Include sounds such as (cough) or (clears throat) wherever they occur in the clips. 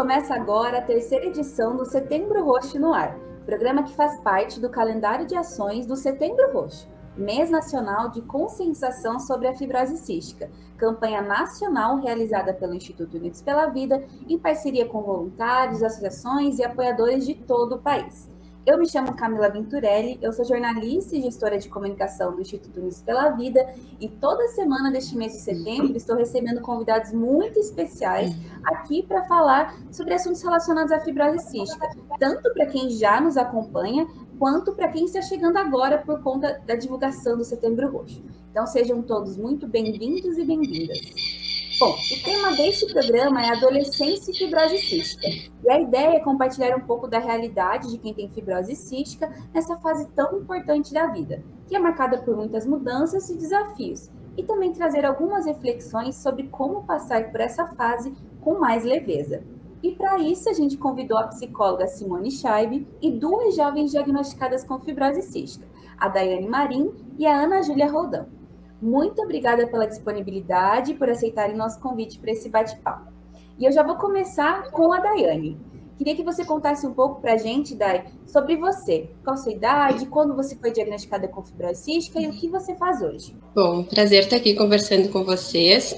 começa agora a terceira edição do Setembro Roxo no Ar, programa que faz parte do calendário de ações do Setembro Roxo, mês nacional de conscientização sobre a fibrose cística, campanha nacional realizada pelo Instituto Unidos pela Vida em parceria com voluntários, associações e apoiadores de todo o país. Eu me chamo Camila Venturelli, eu sou jornalista e gestora de comunicação do Instituto Unidos pela Vida e toda semana deste mês de setembro estou recebendo convidados muito especiais aqui para falar sobre assuntos relacionados à fibrose cística, tanto para quem já nos acompanha quanto para quem está chegando agora por conta da divulgação do Setembro Roxo. Então sejam todos muito bem-vindos e bem-vindas. Bom, o tema deste programa é adolescência e fibrose cística. E a ideia é compartilhar um pouco da realidade de quem tem fibrose cística nessa fase tão importante da vida, que é marcada por muitas mudanças e desafios, e também trazer algumas reflexões sobre como passar por essa fase com mais leveza. E para isso a gente convidou a psicóloga Simone Scheib e duas jovens diagnosticadas com fibrose cística, a Daiane Marim e a Ana Júlia Roldão. Muito obrigada pela disponibilidade por aceitarem nosso convite para esse bate-papo. E eu já vou começar com a Daiane. Queria que você contasse um pouco para a gente, Dai, sobre você. Qual sua idade, quando você foi diagnosticada com fibrose cística e o que você faz hoje. Bom, prazer estar aqui conversando com vocês.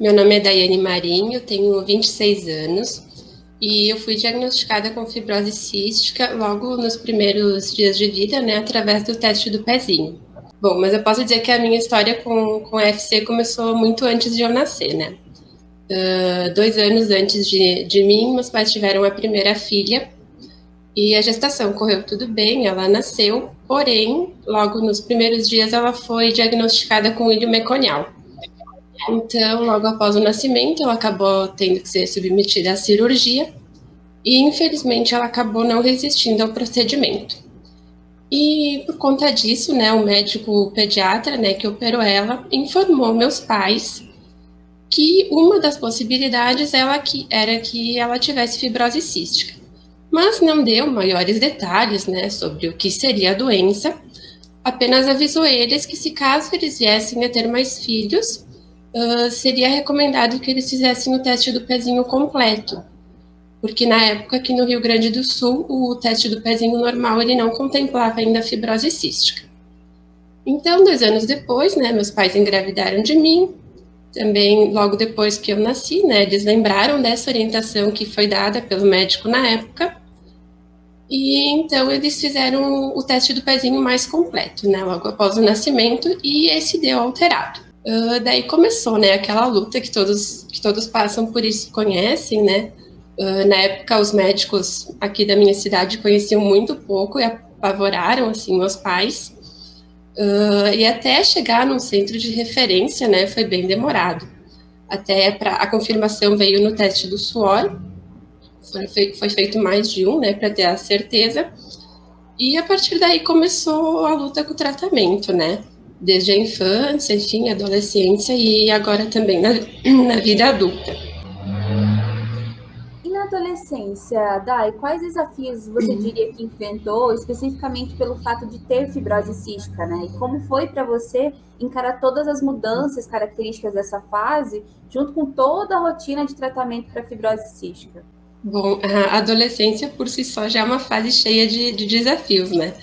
Meu nome é Daiane Marinho, tenho 26 anos e eu fui diagnosticada com fibrose cística logo nos primeiros dias de vida, né, através do teste do pezinho. Bom, mas eu posso dizer que a minha história com, com FC começou muito antes de eu nascer, né? Uh, dois anos antes de, de mim, meus pais tiveram a primeira filha e a gestação correu tudo bem, ela nasceu, porém, logo nos primeiros dias ela foi diagnosticada com ilho meconial. Então, logo após o nascimento, ela acabou tendo que ser submetida à cirurgia e, infelizmente, ela acabou não resistindo ao procedimento. E por conta disso, né, o médico pediatra, né, que operou ela, informou meus pais que uma das possibilidades ela que, era que ela tivesse fibrose cística, mas não deu maiores detalhes, né, sobre o que seria a doença. Apenas avisou eles que se caso eles viessem a ter mais filhos, uh, seria recomendado que eles fizessem o teste do pezinho completo, porque na época aqui no Rio Grande do Sul o teste do pezinho normal ele não contemplava ainda a fibrose cística. Então, dois anos depois, né, meus pais engravidaram de mim. Também, logo depois que eu nasci, né, eles lembraram dessa orientação que foi dada pelo médico na época. E então eles fizeram o teste do pezinho mais completo, né, logo após o nascimento, e esse deu alterado. Uh, daí começou, né, aquela luta que todos que todos passam por isso conhecem, né, Uh, na época, os médicos aqui da minha cidade conheciam muito pouco e apavoraram assim meus pais. Uh, e até chegar num centro de referência, né, foi bem demorado. Até para a confirmação veio no teste do suor. Foi foi feito mais de um, né, para ter a certeza. E a partir daí começou a luta com o tratamento, né? Desde a infância, enfim, adolescência e agora também na, (clears throat) na vida adulta adolescência, Dai, quais desafios você (clears throat) diria que enfrentou, especificamente pelo fato de ter fibrose cística, né? E como foi para você encarar todas as mudanças características dessa fase, junto com toda a rotina de tratamento para fibrose cística? Bom, a adolescência por si só já é uma fase cheia de, de desafios, né?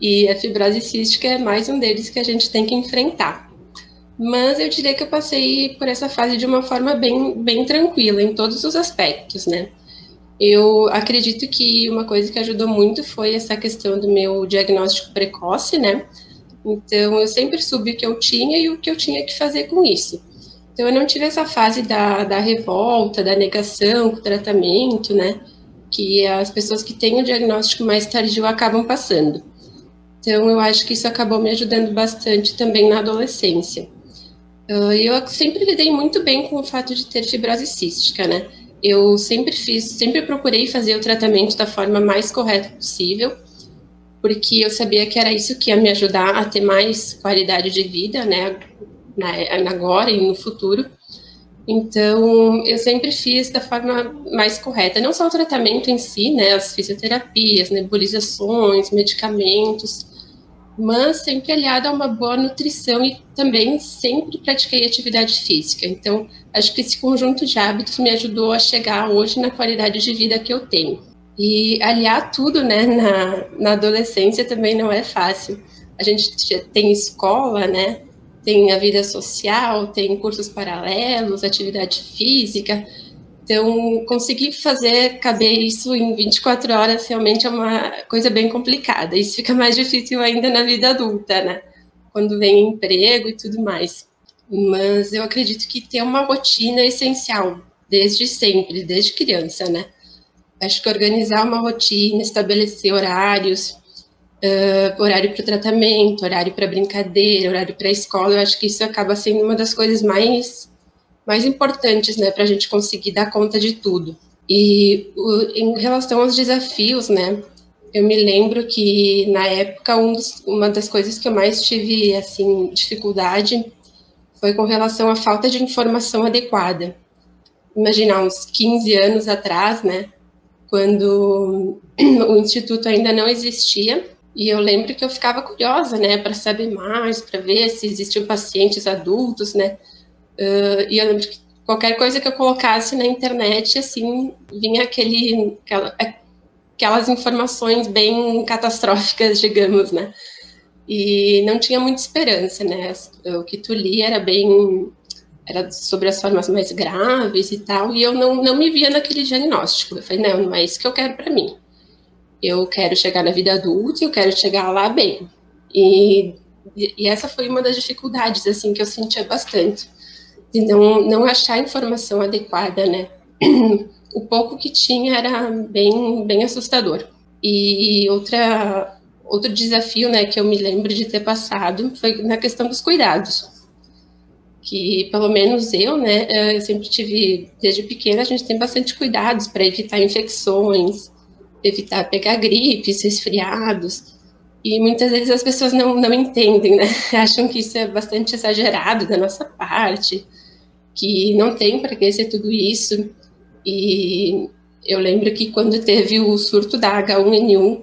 E a fibrose cística é mais um deles que a gente tem que enfrentar. Mas eu diria que eu passei por essa fase de uma forma bem, bem tranquila em todos os aspectos, né? Eu acredito que uma coisa que ajudou muito foi essa questão do meu diagnóstico precoce, né? Então, eu sempre soube o que eu tinha e o que eu tinha que fazer com isso. Então, eu não tive essa fase da, da revolta, da negação o tratamento, né? Que as pessoas que têm o diagnóstico mais tardio acabam passando. Então, eu acho que isso acabou me ajudando bastante também na adolescência. Uh, eu sempre lidei muito bem com o fato de ter fibrose cística, né? Eu sempre fiz, sempre procurei fazer o tratamento da forma mais correta possível, porque eu sabia que era isso que ia me ajudar a ter mais qualidade de vida, né, agora e no futuro. Então, eu sempre fiz da forma mais correta, não só o tratamento em si, né, as fisioterapias, nebulizações, medicamentos, mas sempre aliada a uma boa nutrição e também sempre pratiquei atividade física. Então, acho que esse conjunto de hábitos me ajudou a chegar hoje na qualidade de vida que eu tenho. E aliar tudo, né, na, na adolescência também não é fácil. A gente tem escola, né, tem a vida social, tem cursos paralelos, atividade física, então, conseguir fazer caber isso em 24 horas realmente é uma coisa bem complicada. Isso fica mais difícil ainda na vida adulta, né? Quando vem emprego e tudo mais. Mas eu acredito que ter uma rotina é essencial, desde sempre, desde criança, né? Acho que organizar uma rotina, estabelecer horários, uh, horário para o tratamento, horário para brincadeira, horário para a escola, eu acho que isso acaba sendo uma das coisas mais mais importantes, né, para a gente conseguir dar conta de tudo. E o, em relação aos desafios, né, eu me lembro que na época um dos, uma das coisas que eu mais tive assim dificuldade foi com relação à falta de informação adequada. Imaginar uns 15 anos atrás, né, quando (clears throat) o instituto ainda não existia, e eu lembro que eu ficava curiosa, né, para saber mais, para ver se existiam pacientes adultos, né, Uh, e eu lembro que qualquer coisa que eu colocasse na internet, assim, vinha aquele, aquela, aquelas informações bem catastróficas, (laughs) digamos, né? E não tinha muita esperança, né? O que tu li era bem era sobre as formas mais graves e tal, e eu não, não me via naquele diagnóstico. Eu falei, não, não é isso que eu quero para mim. Eu quero chegar na vida adulta, eu quero chegar lá bem. E, e essa foi uma das dificuldades, assim, que eu sentia bastante de não, não achar informação adequada, né? (clears throat) o pouco que tinha era bem, bem assustador. E outra, outro desafio, né, que eu me lembro de ter passado foi na questão dos cuidados. Que, pelo menos eu, né, eu sempre tive, desde pequena, a gente tem bastante cuidados para evitar infecções, evitar pegar gripes, resfriados. E muitas vezes as pessoas não, não entendem, né? (laughs) Acham que isso é bastante exagerado da nossa parte que não tem para que ser tudo isso. E eu lembro que quando teve o surto da H1N1,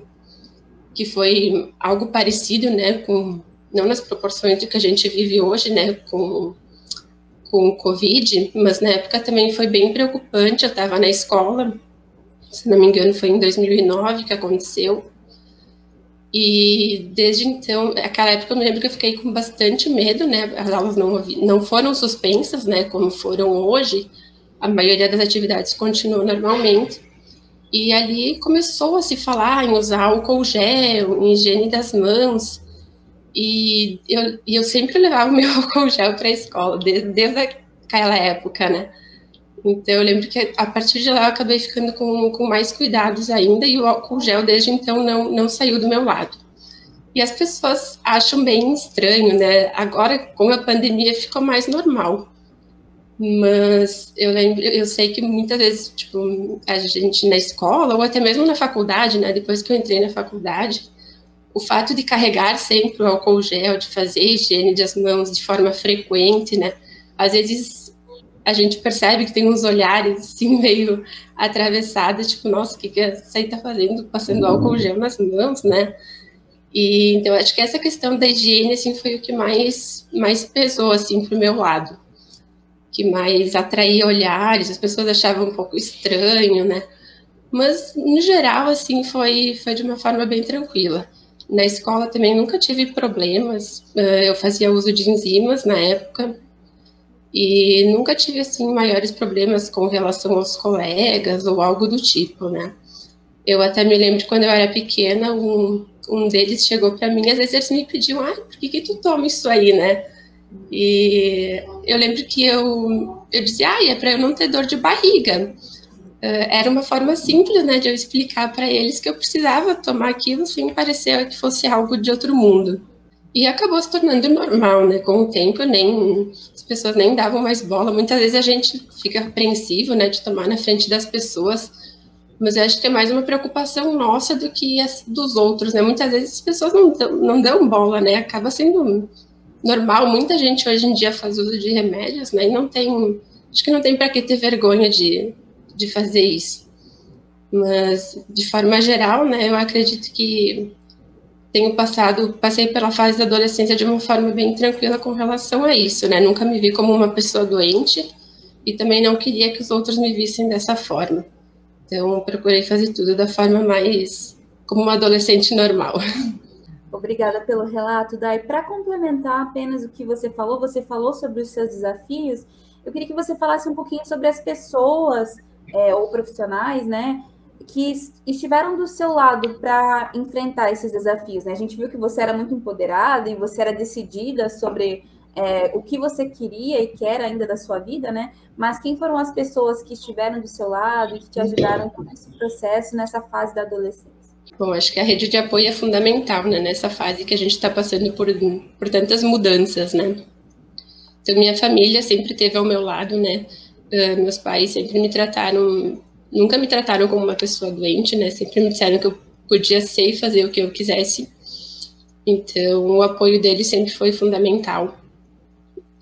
que foi algo parecido, né, com não nas proporções do que a gente vive hoje, né, com com o Covid, mas na época também foi bem preocupante. Eu estava na escola, se não me engano, foi em 2009 que aconteceu. E desde então, aquela época eu me lembro que eu fiquei com bastante medo, né? As aulas não, não foram suspensas, né? Como foram hoje. A maioria das atividades continuou normalmente. E ali começou a se falar em usar álcool gel, em higiene das mãos. E eu, eu sempre levava o meu (laughs) álcool gel para a escola, desde, desde aquela época, né? Então, eu lembro que a partir de lá eu acabei ficando com, com mais cuidados ainda e o álcool gel desde então não, não saiu do meu lado. E as pessoas acham bem estranho, né? Agora, com a pandemia, ficou mais normal. Mas eu lembro, eu sei que muitas vezes, tipo, a gente na escola ou até mesmo na faculdade, né? Depois que eu entrei na faculdade, o fato de carregar sempre o álcool gel, de fazer higiene das mãos de forma frequente, né? Às vezes a gente percebe que tem uns olhares assim meio atravessados, tipo, nossa, o que, que essa aí tá fazendo? Passando álcool gel nas mãos, né? E então acho que essa questão da higiene assim foi o que mais mais pesou assim pro meu lado. Que mais atraía olhares, as pessoas achavam um pouco estranho, né? Mas no geral assim foi foi de uma forma bem tranquila. Na escola também nunca tive problemas. Eu fazia uso de enzimas na época, e nunca tive assim maiores problemas com relação aos colegas ou algo do tipo, né? Eu até me lembro de quando eu era pequena, um, um deles chegou para mim, às vezes eles me pediam, ah, por que, que tu toma isso aí, né? E eu lembro que eu, eu dizia, ah, é para eu não ter dor de barriga. Uh, era uma forma simples, né, de eu explicar para eles que eu precisava tomar aquilo sem parecer que fosse algo de outro mundo. E acabou se tornando normal, né? Com o tempo, nem as pessoas nem davam mais bola. Muitas vezes a gente fica apreensivo, né, de tomar na frente das pessoas. Mas eu acho que é mais uma preocupação nossa do que as dos outros, né? Muitas vezes as pessoas não dão, não dão bola, né? Acaba sendo normal. Muita gente hoje em dia faz uso de remédios, né? E não tem, acho que não tem para que ter vergonha de, de fazer isso. Mas de forma geral, né? Eu acredito que tenho passado, passei pela fase da adolescência de uma forma bem tranquila com relação a isso, né? Nunca me vi como uma pessoa doente e também não queria que os outros me vissem dessa forma. Então, procurei fazer tudo da forma mais como uma adolescente normal. (laughs) Obrigada pelo relato, Dai. Para complementar apenas o que você falou, você falou sobre os seus desafios. Eu queria que você falasse um pouquinho sobre as pessoas é, ou profissionais, né, que estiveram do seu lado para enfrentar esses desafios. Né? A gente viu que você era muito empoderada e você era decidida sobre é, o que você queria e quer ainda da sua vida, né? Mas quem foram as pessoas que estiveram do seu lado e que te ajudaram nesse processo, nessa fase da adolescência? Bom, acho que a rede de apoio é fundamental, né? Nessa fase que a gente está passando por, por tantas mudanças, né? Então, minha família sempre teve ao meu lado, né? Uh, meus pais sempre me trataram nunca me trataram como uma pessoa doente, né? Sempre me disseram que eu podia ser e fazer o que eu quisesse. Então, o apoio deles sempre foi fundamental.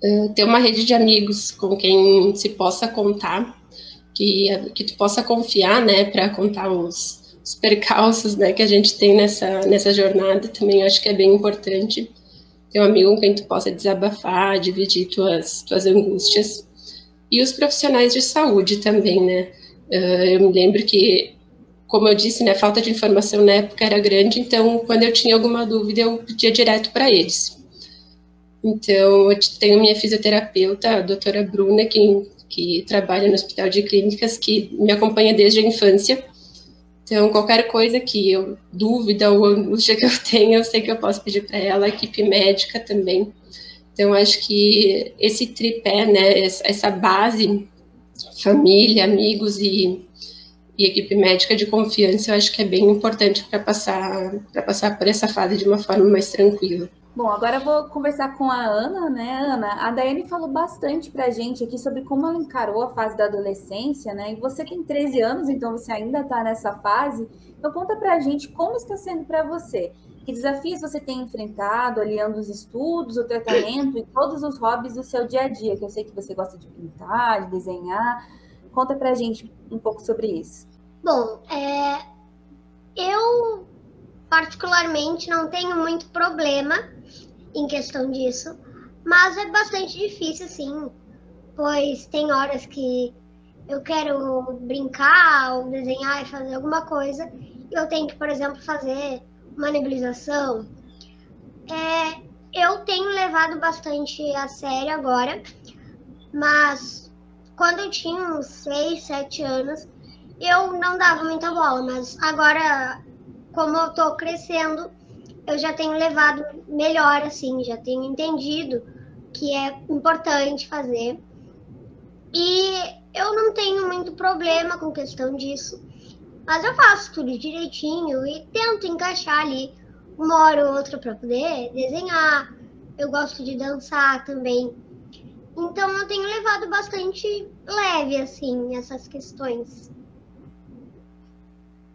Uh, ter uma rede de amigos com quem se possa contar, que, que tu possa confiar, né, para contar os, os percalços, né, que a gente tem nessa, nessa jornada, também acho que é bem importante. Ter um amigo com quem tu possa desabafar, dividir tuas, tuas angústias. E os profissionais de saúde também, né? Uh, eu me lembro que, como eu disse, né, a falta de informação na época era grande, então quando eu tinha alguma dúvida eu pedia direto para eles. Então, eu tenho minha fisioterapeuta, a doutora Bruna, que, que trabalha no Hospital de Clínicas, que me acompanha desde a infância. Então, qualquer coisa que eu, dúvida ou angústia que eu (laughs) tenha, eu sei que eu posso pedir para ela, a equipe médica também. Então, acho que esse tripé, né, essa base família, amigos e, e equipe médica de confiança, eu acho que é bem importante para passar passar por essa fase de uma forma mais tranquila. Bom, agora eu vou conversar com a Ana, né, Ana? A Daiane falou bastante para a gente aqui sobre como ela encarou a fase da adolescência, né? E você tem 13 anos, então você ainda está nessa fase. Então conta para a gente como está sendo para você. Que desafios você tem enfrentado, aliando os estudos, o tratamento e todos os hobbies do seu dia a dia? Que eu sei que você gosta de pintar, de desenhar. Conta pra gente um pouco sobre isso. Bom, é, eu particularmente não tenho muito problema em questão disso, mas é bastante difícil, sim, pois tem horas que eu quero brincar ou desenhar e fazer alguma coisa, e eu tenho que, por exemplo, fazer uma nebulização. É, eu tenho levado bastante a sério agora, mas quando eu tinha uns 6, 7 anos, eu não dava muita bola, mas agora, como eu tô crescendo, eu já tenho levado melhor, assim, já tenho entendido que é importante fazer. E eu não tenho muito problema com questão disso. Mas eu faço tudo direitinho e tento encaixar ali uma hora ou outra para poder desenhar. Eu gosto de dançar também. Então eu tenho levado bastante leve assim essas questões.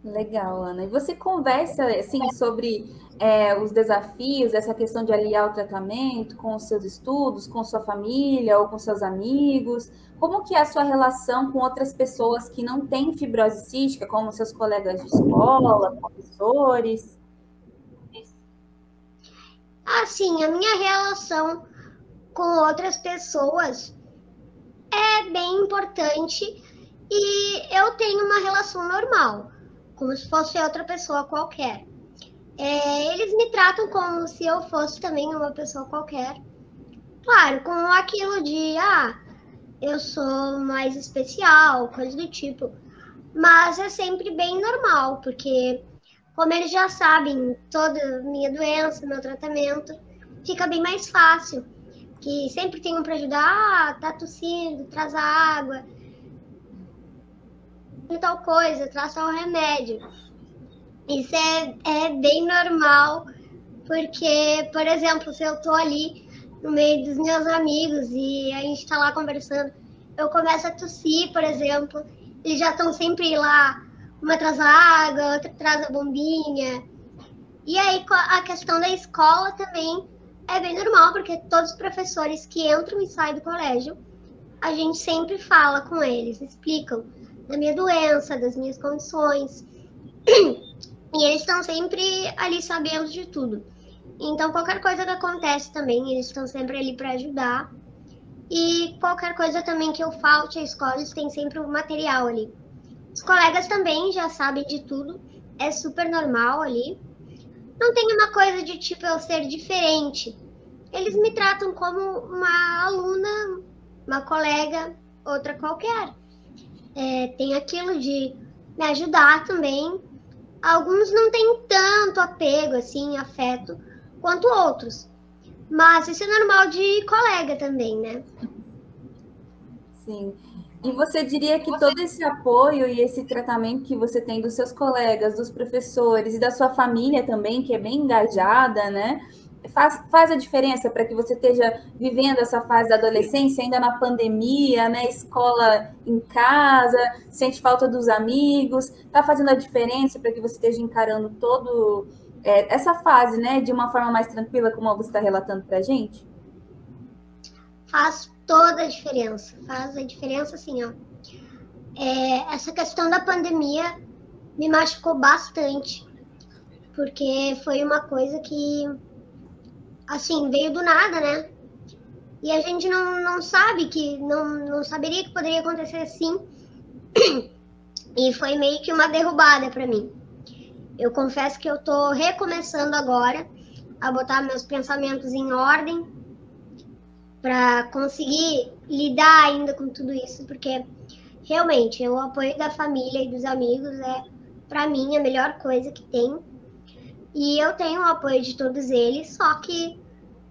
Legal, Ana. E você conversa assim sobre é, os desafios, essa questão de aliar o tratamento com os seus estudos, com sua família ou com seus amigos? Como que é a sua relação com outras pessoas que não têm fibrose cística, como seus colegas de escola, professores? Assim, a minha relação com outras pessoas é bem importante e eu tenho uma relação normal, como se fosse outra pessoa qualquer. É, eles me tratam como se eu fosse também uma pessoa qualquer. Claro, com aquilo de, ah, eu sou mais especial, coisa do tipo. Mas é sempre bem normal, porque como eles já sabem toda minha doença, meu tratamento, fica bem mais fácil. Que sempre tem um para ajudar, ah, tá tossindo, traz a água, e tal coisa, traz tal remédio. Isso é, é bem normal, porque, por exemplo, se eu tô ali no meio dos meus amigos e a gente tá lá conversando, eu começo a tossir, por exemplo, eles já estão sempre lá, uma traz a água, outra traz a bombinha. E aí a questão da escola também é bem normal, porque todos os professores que entram e saem do colégio, a gente sempre fala com eles, explicam da minha doença, das minhas condições. (clears throat) E eles estão sempre ali sabendo de tudo. Então, qualquer coisa que acontece também, eles estão sempre ali para ajudar. E qualquer coisa também que eu falte à escola, eles têm sempre o um material ali. Os colegas também já sabem de tudo, é super normal ali. Não tem uma coisa de tipo eu ser diferente. Eles me tratam como uma aluna, uma colega, outra qualquer. É, tem aquilo de me ajudar também. Alguns não têm tanto apego, assim, afeto, quanto outros. Mas isso é normal de colega também, né? Sim. E você diria que todo esse apoio e esse tratamento que você tem dos seus colegas, dos professores e da sua família também, que é bem engajada, né? Faz, faz a diferença para que você esteja vivendo essa fase da adolescência, ainda na pandemia, né? Escola em casa, sente falta dos amigos, está fazendo a diferença para que você esteja encarando todo é, essa fase, né, de uma forma mais tranquila, como você está relatando para a gente? Faz toda a diferença. Faz a diferença, assim, ó. É, essa questão da pandemia me machucou bastante, porque foi uma coisa que, assim, veio do nada, né? E a gente não, não sabe que, não, não saberia que poderia acontecer assim. (clears throat) E foi meio que uma derrubada para mim. Eu confesso que eu tô recomeçando agora a botar meus pensamentos em ordem para conseguir lidar ainda com tudo isso, porque realmente o apoio da família e dos amigos é para mim a melhor coisa que tem. E eu tenho o apoio de todos eles, só que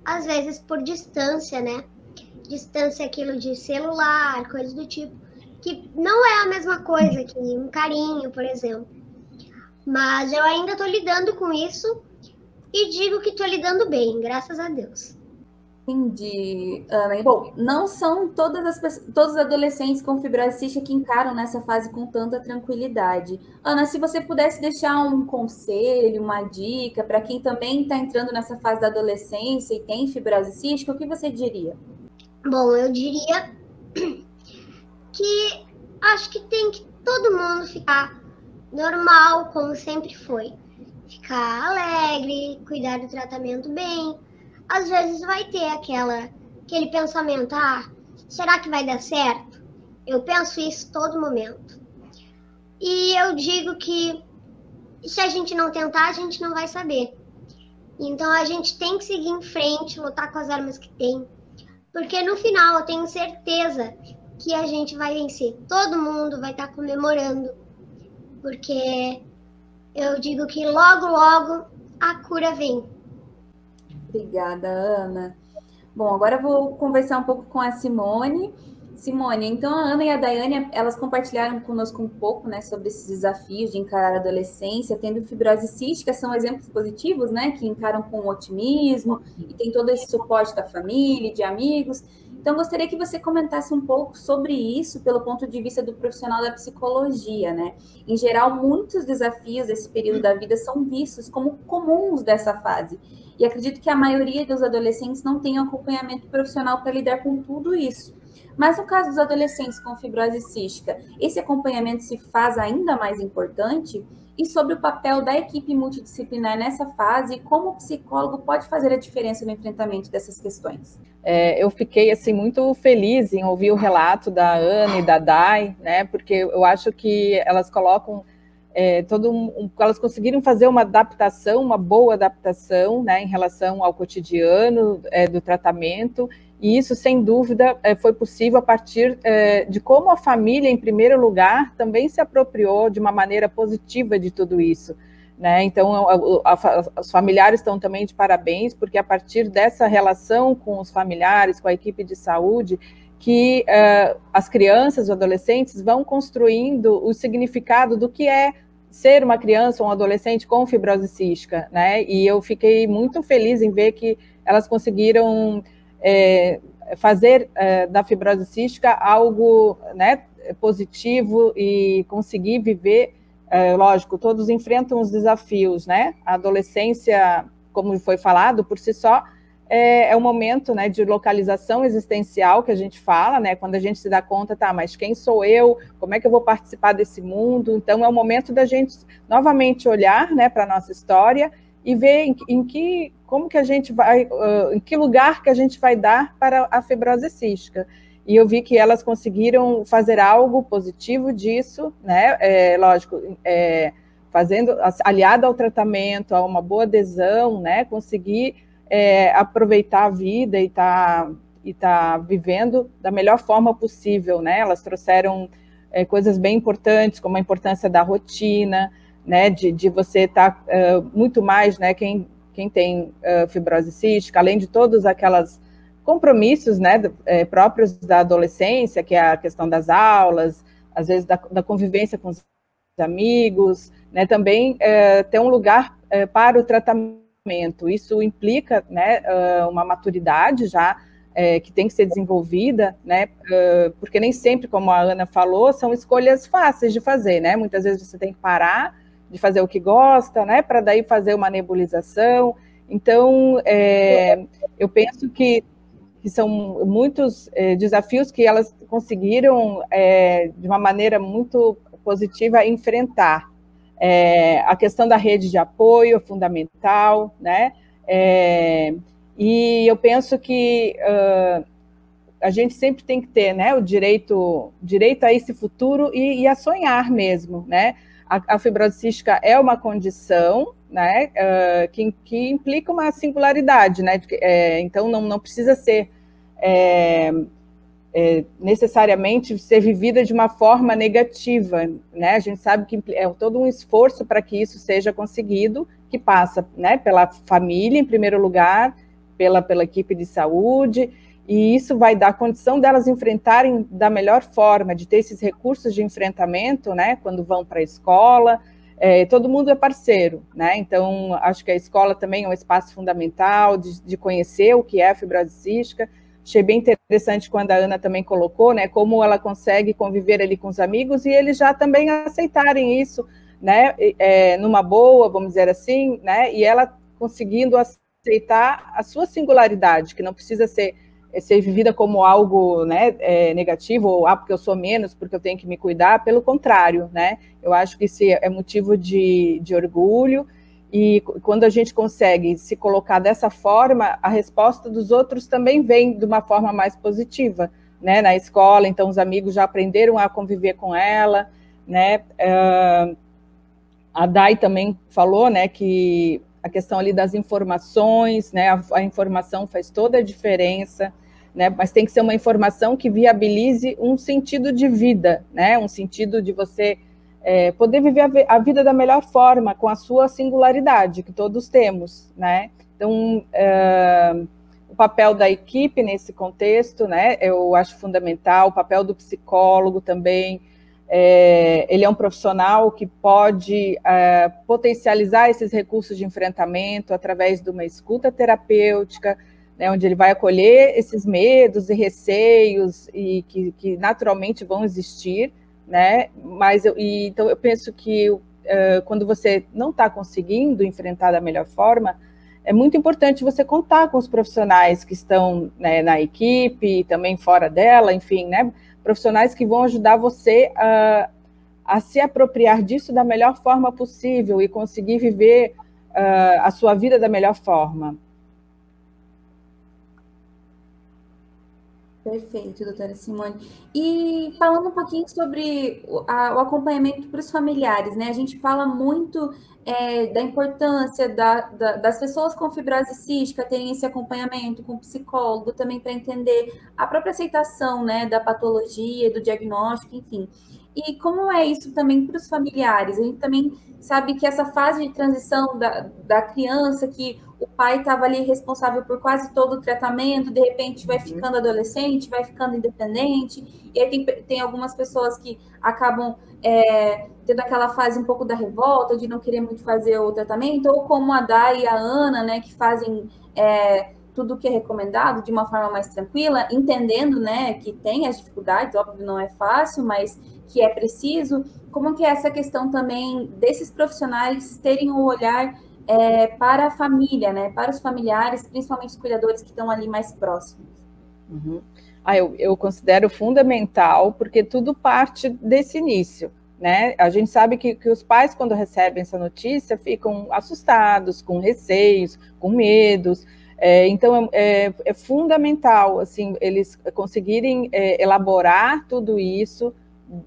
às vezes por distância, né? Distância aquilo de celular, coisas do tipo, que não é a mesma coisa que um carinho, por exemplo. Mas eu ainda estou lidando com isso e digo que estou lidando bem, graças a Deus. Entendi, Ana. Bom, não são todas as todos os adolescentes com fibrose cística que encaram nessa fase com tanta tranquilidade. Ana, se você pudesse deixar um conselho, uma dica para quem também está entrando nessa fase da adolescência e tem fibrose cística, o que você diria? Bom, eu diria que acho que tem que todo mundo ficar normal, como sempre foi. Ficar alegre, cuidar do tratamento bem. Às vezes vai ter aquela, aquele pensamento: ah, será que vai dar certo? Eu penso isso todo momento. E eu digo que se a gente não tentar, a gente não vai saber. Então a gente tem que seguir em frente, lutar com as armas que tem. Porque no final eu tenho certeza que a gente vai vencer. Todo mundo vai estar comemorando porque eu digo que logo, logo a cura vem. Obrigada, Ana. Bom, agora eu vou conversar um pouco com a Simone. Simone, então a Ana e a Daiane, elas compartilharam conosco um pouco, né, sobre esses desafios de encarar a adolescência, tendo fibrose cística, são exemplos positivos, né, que encaram com otimismo e tem todo esse suporte da família, de amigos. Então, gostaria que você comentasse um pouco sobre isso pelo ponto de vista do profissional da psicologia, né? Em geral, muitos desafios desse período da vida são vistos como comuns dessa fase. E acredito que a maioria dos adolescentes não tem acompanhamento profissional para lidar com tudo isso. Mas no caso dos adolescentes com fibrose cística, esse acompanhamento se faz ainda mais importante? e sobre o papel da equipe multidisciplinar nessa fase como o psicólogo pode fazer a diferença no enfrentamento dessas questões. É, eu fiquei assim muito feliz em ouvir o relato da Ana e da Dai, né? Porque eu acho que elas colocam é, todo um, elas conseguiram fazer uma adaptação, uma boa adaptação, né, em relação ao cotidiano é, do tratamento e isso, sem dúvida, é, foi possível a partir é, de como a família, em primeiro lugar, também se apropriou de uma maneira positiva de tudo isso. Né? Então, os familiares estão também de parabéns, porque a partir dessa relação com os familiares, com a equipe de saúde, que uh, as crianças, os adolescentes vão construindo o significado do que é ser uma criança ou um adolescente com fibrose cística, né? E eu fiquei muito feliz em ver que elas conseguiram é, fazer é, da fibrose cística algo né, positivo e conseguir viver, é, lógico, todos enfrentam os desafios, né? A adolescência, como foi falado, por si só, é, é o momento né, de localização existencial que a gente fala, né? Quando a gente se dá conta, tá, mas quem sou eu? Como é que eu vou participar desse mundo? Então é o momento da gente novamente olhar né, para a nossa história e ver em, em, que como que a gente vai, uh, em que lugar que a gente vai dar para a fibrose cística. E eu vi que elas conseguiram fazer algo positivo disso, né? É, lógico, é, fazendo aliado ao tratamento, a uma boa adesão, né? Conseguir é, aproveitar a vida e tá e tá vivendo da melhor forma possível, né? Elas trouxeram é, coisas bem importantes, como a importância da rotina, né? De, de você estar tá, uh, muito mais, né? Quem quem tem uh, fibrose cística, além de todas aquelas compromissos né, é, próprios da adolescência, que é a questão das aulas, às vezes da, da convivência com os amigos, né, também é, ter um lugar é, para o tratamento. Isso implica né, uma maturidade já é, que tem que ser desenvolvida, né, porque nem sempre, como a Ana falou, são escolhas fáceis de fazer, né, muitas vezes você tem que parar de fazer o que gosta, né, para daí fazer uma nebulização. Então, é, eu penso que que são muitos é, desafios que elas conseguiram, é, de uma maneira muito positiva, enfrentar. É, a questão da rede de apoio é fundamental, né? e eu penso que uh, a gente sempre tem que ter né, o direito, direito a esse futuro e, e a sonhar mesmo, né? A, a fibrose cística é uma condição, né, uh, que, que, implica uma singularidade, né, é, então não, não precisa ser é, é, necessariamente ser vivida de uma forma negativa, né, a gente sabe que é todo um esforço para que isso seja conseguido, que passa, né, pela família em primeiro lugar, pela, pela equipe de saúde, e isso vai dar condição delas enfrentarem da melhor forma, de ter esses recursos de enfrentamento, né, quando vão para a escola, é, todo mundo é parceiro, né? Então, acho que a escola também é um espaço fundamental de, de conhecer o que é a fibrose cística. Achei bem interessante quando a Ana também colocou, né? Como ela consegue conviver ali com os amigos e eles já também aceitarem isso, né? É, numa boa, vamos dizer assim, né? E ela conseguindo aceitar a sua singularidade, que não precisa ser ser vivida como algo né, é, negativo, ou ah, porque eu sou menos, porque eu tenho que me cuidar, pelo contrário, né? Eu acho que isso é motivo de, de orgulho, e quando a gente consegue se colocar dessa forma, a resposta dos outros também vem de uma forma mais positiva, né? Na escola, então os amigos já aprenderam a conviver com ela, né? Uh, a Dai também falou, né, que a questão ali das informações, né, a, a informação faz toda a diferença, né? Mas tem que ser uma informação que viabilize um sentido de vida, né? Um sentido de você é, poder viver a, a, vida da melhor forma, com a sua singularidade, que todos temos, né? Então, é, o papel da equipe nesse contexto, né? Eu acho fundamental, o papel do psicólogo também. É, ele é um profissional que pode é, potencializar esses recursos de enfrentamento através de uma escuta terapêutica, né, onde ele vai acolher esses medos e receios e que, que naturalmente vão existir, né? Mas eu, e, então eu penso que uh, quando você não está conseguindo enfrentar da melhor forma, é muito importante você contar com os profissionais que estão né, na equipe também fora dela, enfim, né? Profissionais que vão ajudar você a, a se apropriar disso da melhor forma possível e conseguir viver uh, a sua vida da melhor forma. Perfeito, doutora Simone. E falando um pouquinho sobre o, a, o acompanhamento para os familiares, né? A gente fala muito é, da importância da, da, das pessoas com fibrose cística terem esse acompanhamento com o psicólogo também para entender a própria aceitação, né, da patologia, do diagnóstico, enfim. E como é isso também para os familiares? A gente também sabe que essa fase de transição da, da criança, que o pai estava ali responsável por quase todo o tratamento, de repente vai uhum. ficando adolescente, vai ficando independente, e aí tem, tem algumas pessoas que acabam é, tendo aquela fase um pouco da revolta, de não querer muito fazer o tratamento, ou como a Dai e a Ana, né, que fazem. É, tudo o que é recomendado de uma forma mais tranquila, entendendo, né, que tem as dificuldades, óbvio, não é fácil, mas que é preciso. Como que é essa questão também desses profissionais terem o um olhar é, para a família, né? Para os familiares, principalmente os cuidadores que estão ali mais próximos. Uhum. Ah, eu, eu considero fundamental, porque tudo parte desse início. Né? A gente sabe que, que, os pais, quando recebem essa notícia, ficam assustados, com receios, com medos. É, então, é, é, é, fundamental assim, eles conseguirem é, elaborar tudo isso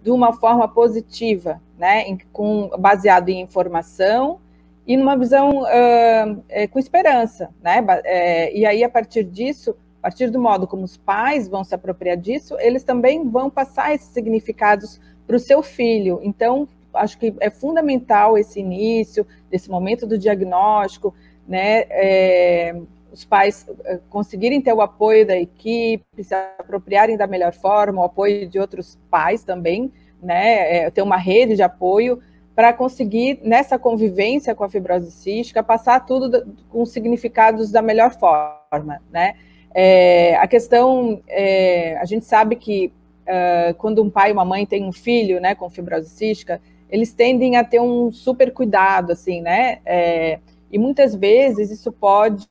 de uma forma positiva, né? Em, com, baseado em informação e numa visão uh, com esperança. Né? É, e aí, a partir disso, a partir do modo como os pais vão se apropriar disso, eles também vão passar esses significados para o seu filho. Então, acho que é fundamental esse início, desse momento do diagnóstico, né? É, os pais é, conseguirem ter o apoio da equipe, se apropriarem da melhor forma, o apoio de outros pais também, né? É, ter uma rede de apoio para conseguir, nessa convivência com a fibrose cística, passar tudo com significados da melhor forma, né? É, a questão, é, a gente sabe que uh, quando um pai e uma mãe têm um filho, né, com fibrose cística, eles tendem a ter um super cuidado, assim, né? É, e muitas vezes isso pode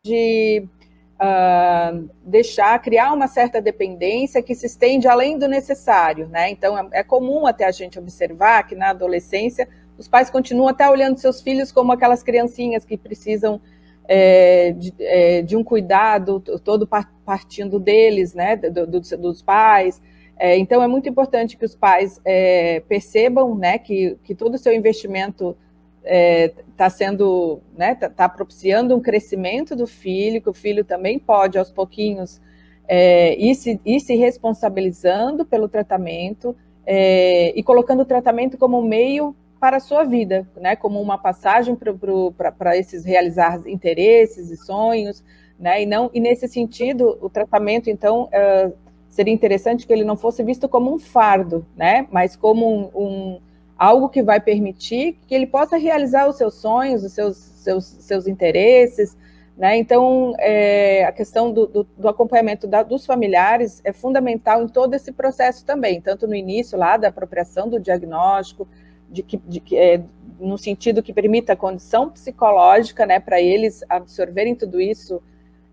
uh, deixar, criar uma certa dependência que se estende além do necessário, né? Então é, é comum até a gente observar que na adolescência os pais continuam até olhando seus filhos como aquelas criancinhas que precisam é, de, é, de, um cuidado todo partindo deles, né, do, do, dos pais, é, então, é muito importante que os pais é, percebam né, que, que todo o seu investimento está é, sendo, né, tá, tá propiciando um crescimento do filho, que o filho também pode, aos pouquinhos, é, ir, se, ir se responsabilizando pelo tratamento e colocando o tratamento como meio para a sua vida, né, como uma passagem para esses realizar interesses e sonhos, né, e não e nesse sentido o tratamento então uh, seria interessante que ele não fosse visto como um fardo, né? Mas como um, um algo que vai permitir que ele possa realizar os seus sonhos, os seus, seus, seus interesses, né? Então, é, a questão do, do, do acompanhamento da, dos familiares é fundamental em todo esse processo também, tanto no início lá da apropriação do diagnóstico, de que, de é, no sentido que permita a condição psicológica, né, para eles absorverem tudo isso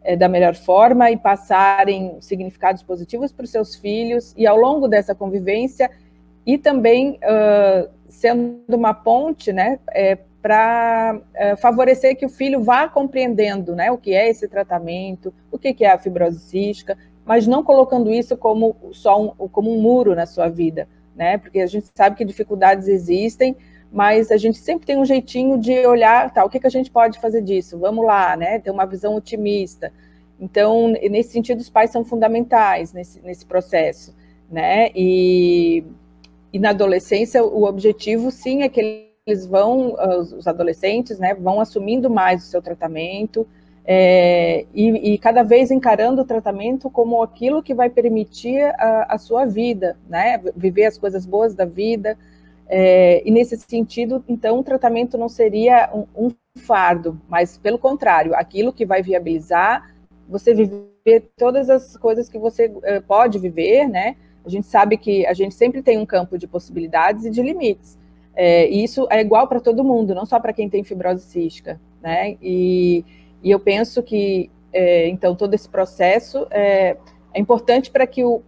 é, da melhor forma e passarem significados positivos para os seus filhos. E ao longo dessa convivência e também uh, sendo uma ponte, né, é, para é, favorecer que o filho vá compreendendo, né, o que é esse tratamento, o que, que é a fibrose mas não colocando isso como só um, como um muro na sua vida, né, porque a gente sabe que dificuldades existem, mas a gente sempre tem um jeitinho de olhar, tá, o que, que a gente pode fazer disso? Vamos lá, né? Ter uma visão otimista. Então, nesse sentido, os pais são fundamentais nesse, nesse processo, né? E, e na adolescência, o objetivo, sim, é que eles vão, os adolescentes, né, vão assumindo mais o seu tratamento é, e, e, cada vez encarando o tratamento como aquilo que vai permitir a, a sua vida, né? Viver as coisas boas da vida, é, e nesse sentido, então, o tratamento não seria um, um, fardo, mas pelo contrário, aquilo que vai viabilizar você viver todas as coisas que você é, pode viver, né? A gente sabe que a gente sempre tem um campo de possibilidades e de limites. É, e isso é igual para todo mundo, não só para quem tem fibrose cística, né? E, e eu penso que, é, então, todo esse processo é, é importante para que o,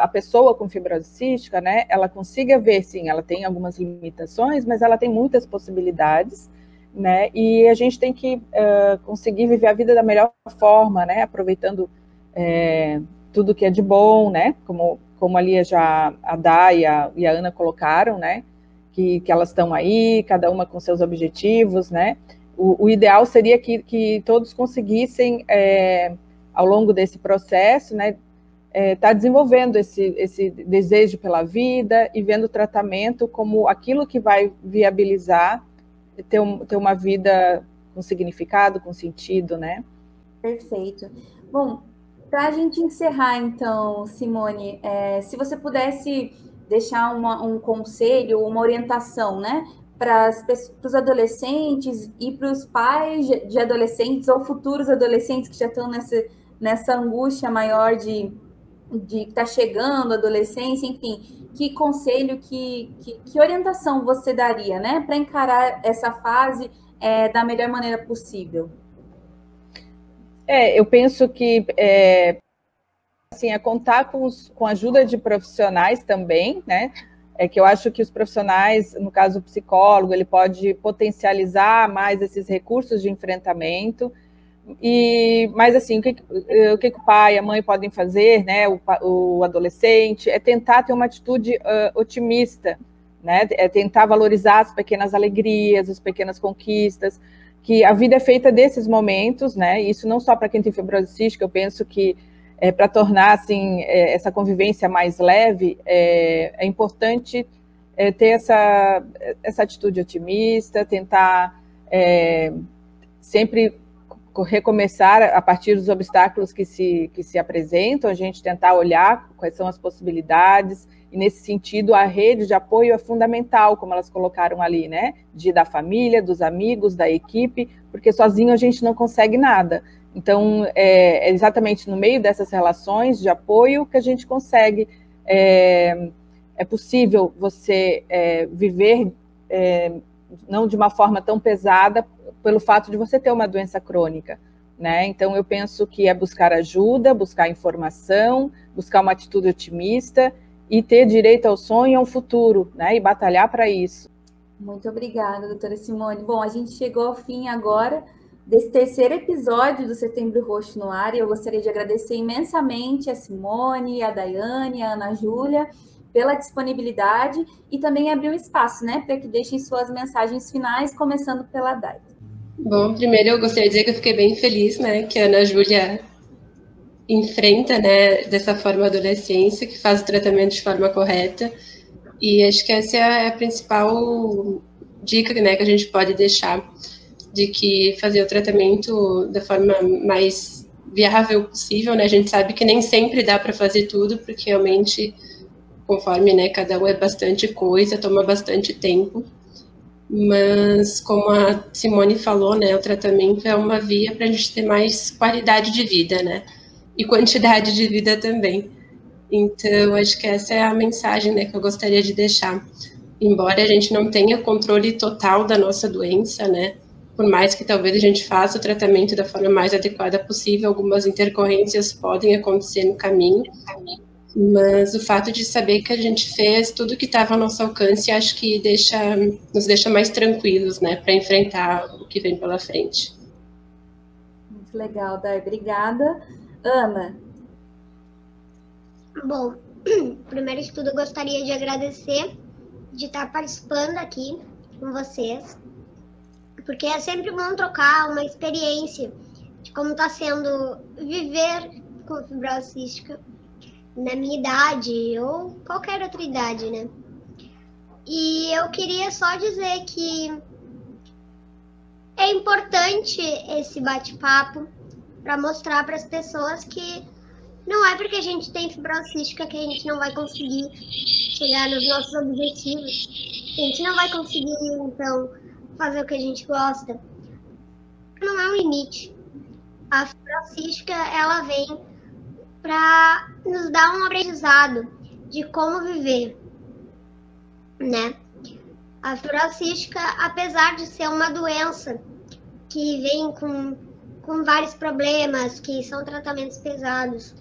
a pessoa com fibrose cística, né, ela consiga ver, sim, ela tem algumas limitações, mas ela tem muitas possibilidades, né, e a gente tem que uh, conseguir viver a vida da melhor forma, né, aproveitando é, tudo que é de bom, né, como, como ali já a Dá e a, e a Ana colocaram, né, que, que elas estão aí, cada uma com seus objetivos, né, o, o ideal seria que, que todos conseguissem, é, ao longo desse processo, né, está é, tá desenvolvendo esse, esse desejo pela vida e vendo o tratamento como aquilo que vai viabilizar ter, um, ter uma vida com significado, com sentido, né? Perfeito. Bom, para a gente encerrar, então, Simone, é, se você pudesse deixar uma, um conselho, uma orientação, né, para os adolescentes e para os pais de adolescentes ou futuros adolescentes que já estão nessa, nessa angústia maior de de que está chegando, adolescência, enfim, que conselho, que, que, que, orientação você daria, né, para encarar essa fase é, da melhor maneira possível? É, eu penso que é, assim, é contar com, os, com a ajuda de profissionais também, né? É que eu acho que os profissionais, no caso o psicólogo, ele pode potencializar mais esses recursos de enfrentamento. E, mas assim, o que, o que o pai e a mãe podem fazer, né? O, o adolescente é tentar ter uma atitude uh, otimista, né? É tentar valorizar as pequenas alegrias, as pequenas conquistas, que a vida é feita desses momentos, né? Isso não só para quem tem fibrose cística, eu penso que é, para tornar assim é, essa convivência mais leve, é, é importante é, ter essa, essa atitude otimista, tentar é, sempre recomeçar a partir dos obstáculos que se, que se apresentam, a gente tentar olhar quais são as possibilidades, e nesse sentido a rede de apoio é fundamental, como elas colocaram ali, né? De da família, dos amigos, da equipe, porque sozinho a gente não consegue nada. Então, é, é, exatamente no meio dessas relações de apoio que a gente consegue, é, é possível você é, viver é, não de uma forma tão pesada pelo fato de você ter uma doença crônica. Né? Então, eu penso que é buscar ajuda, buscar informação, buscar uma atitude otimista e ter direito ao sonho e ao futuro, né? E batalhar para isso. Muito obrigada, doutora Simone. Bom, a gente chegou ao fim agora desse terceiro episódio do Setembro Roxo no ar. E eu gostaria de agradecer imensamente a Simone, a Daiane, a Ana Júlia pela disponibilidade e também abrir um espaço, né, para que deixem suas mensagens finais, começando pela Dai. Bom, primeiro eu gostaria de dizer que eu fiquei bem feliz, né, que a Ana Júlia enfrenta, né, dessa forma a adolescência, que faz o tratamento de forma correta. E acho que essa é a principal dica, né, que a gente pode deixar de que fazer o tratamento da forma mais viável possível, né? A gente sabe que nem sempre dá para fazer tudo, porque realmente, conforme, né, cada um é bastante coisa, toma bastante tempo. Mas, como a Simone falou, né, o tratamento é uma via para a gente ter mais qualidade de vida, né? E quantidade de vida também. Então, acho que essa é a mensagem, né, que eu gostaria de deixar. Embora a gente não tenha controle total da nossa doença, né? Por mais que talvez a gente faça o tratamento da forma mais adequada possível, algumas intercorrências podem acontecer no caminho. Mas o fato de saber que a gente fez tudo que estava ao nosso alcance, acho que deixa, nos deixa mais tranquilos, né, para enfrentar o que vem pela frente. Muito legal, Dai. Obrigada. Ana. Bom, (clears throat) primeiro de tudo, eu gostaria de agradecer de estar participando aqui com vocês porque é sempre bom trocar uma experiência de como está sendo viver com fibrose cística na minha idade ou qualquer outra idade, né? E eu queria só dizer que é importante esse bate-papo para mostrar para as pessoas que não é porque a gente tem fibrose cística que a gente não vai conseguir chegar nos nossos objetivos. A gente não vai conseguir, então, fazer o que a gente gosta, não é um limite. A fibrocística, ela vem para nos dar um aprendizado de como viver, né? A fibrocística, apesar de ser uma doença que vem com, com vários problemas, que são tratamentos pesados,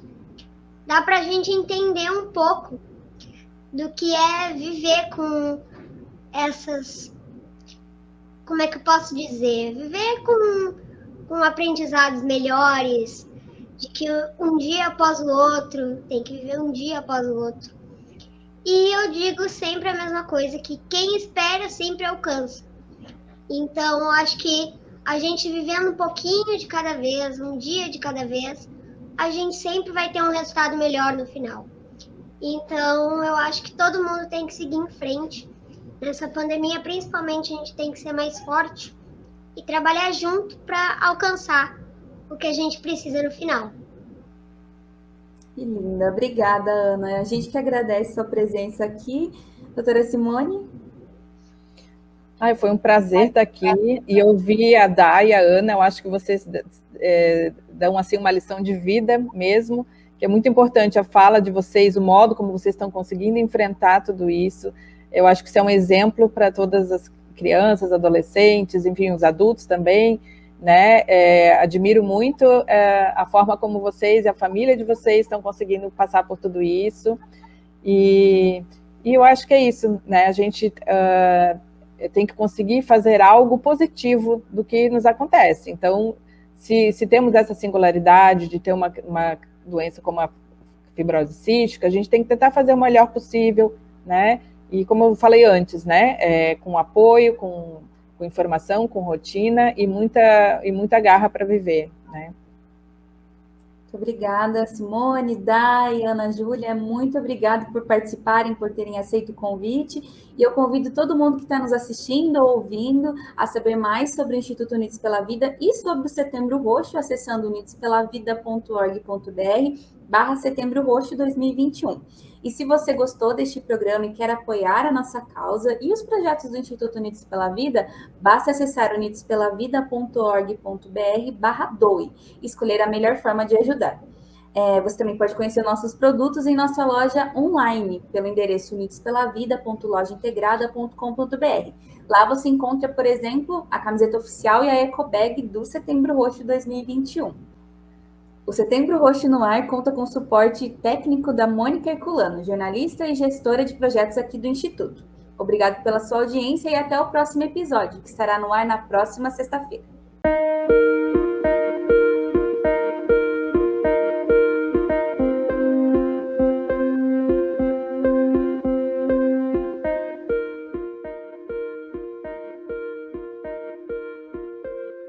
dá para a gente entender um pouco do que é viver com essas como é que eu posso dizer? Viver com, com aprendizados melhores, de que um dia após o outro, tem que viver um dia após o outro. E eu digo sempre a mesma coisa, que quem espera sempre alcança. Então, eu acho que a gente vivendo um pouquinho de cada vez, um dia de cada vez, a gente sempre vai ter um resultado melhor no final. Então, eu acho que todo mundo tem que seguir em frente Nessa pandemia, principalmente, a gente tem que ser mais forte e trabalhar junto para alcançar o que a gente precisa no final. Que linda, obrigada, Ana. A gente que agradece sua presença aqui. Doutora Simone? Ai, foi um prazer estar aqui e ouvir a Day e a Ana. Eu acho que vocês é, dão assim uma lição de vida mesmo, que é muito importante a fala de vocês, o modo como vocês estão conseguindo enfrentar tudo isso. Eu acho que isso é um exemplo para todas as crianças, adolescentes, enfim, os adultos também, né? É, admiro muito é, a forma como vocês e a família de vocês estão conseguindo passar por tudo isso. E, e eu acho que é isso, né? A gente uh, tem que conseguir fazer algo positivo do que nos acontece. Então, se, se temos essa singularidade de ter uma, uma doença como a fibrose cística, a gente tem que tentar fazer o melhor possível, né? E como eu falei antes, né? É, com apoio, com com informação, com rotina e muita, e muita garra para viver, né? Muito obrigada, Simone, Dai, Ana Júlia, muito obrigada por participarem, por terem aceito o convite. E eu convido todo mundo que está nos assistindo ou ouvindo a saber mais sobre o Instituto Unidos pela Vida e sobre o Setembro Roxo, acessando unidospelavida.org.br barra Setembro Roxo 2021. E se você gostou deste programa e quer apoiar a nossa causa e os projetos do Instituto Unidos pela Vida, basta acessar unidospelavida.org.br barra doe escolher a melhor forma de ajudar. É, você também pode conhecer nossos produtos em nossa loja online, pelo endereço unidospelavida.lojaintegrada.com.br. Lá você encontra, por exemplo, a camiseta oficial e a ecobag do Setembro Roxo 2021. O Setembro Roxo no Ar conta com o suporte técnico da Mônica Herculano, jornalista e gestora de projetos aqui do Instituto. Obrigado pela sua audiência e até o próximo episódio, que estará no ar na próxima sexta-feira.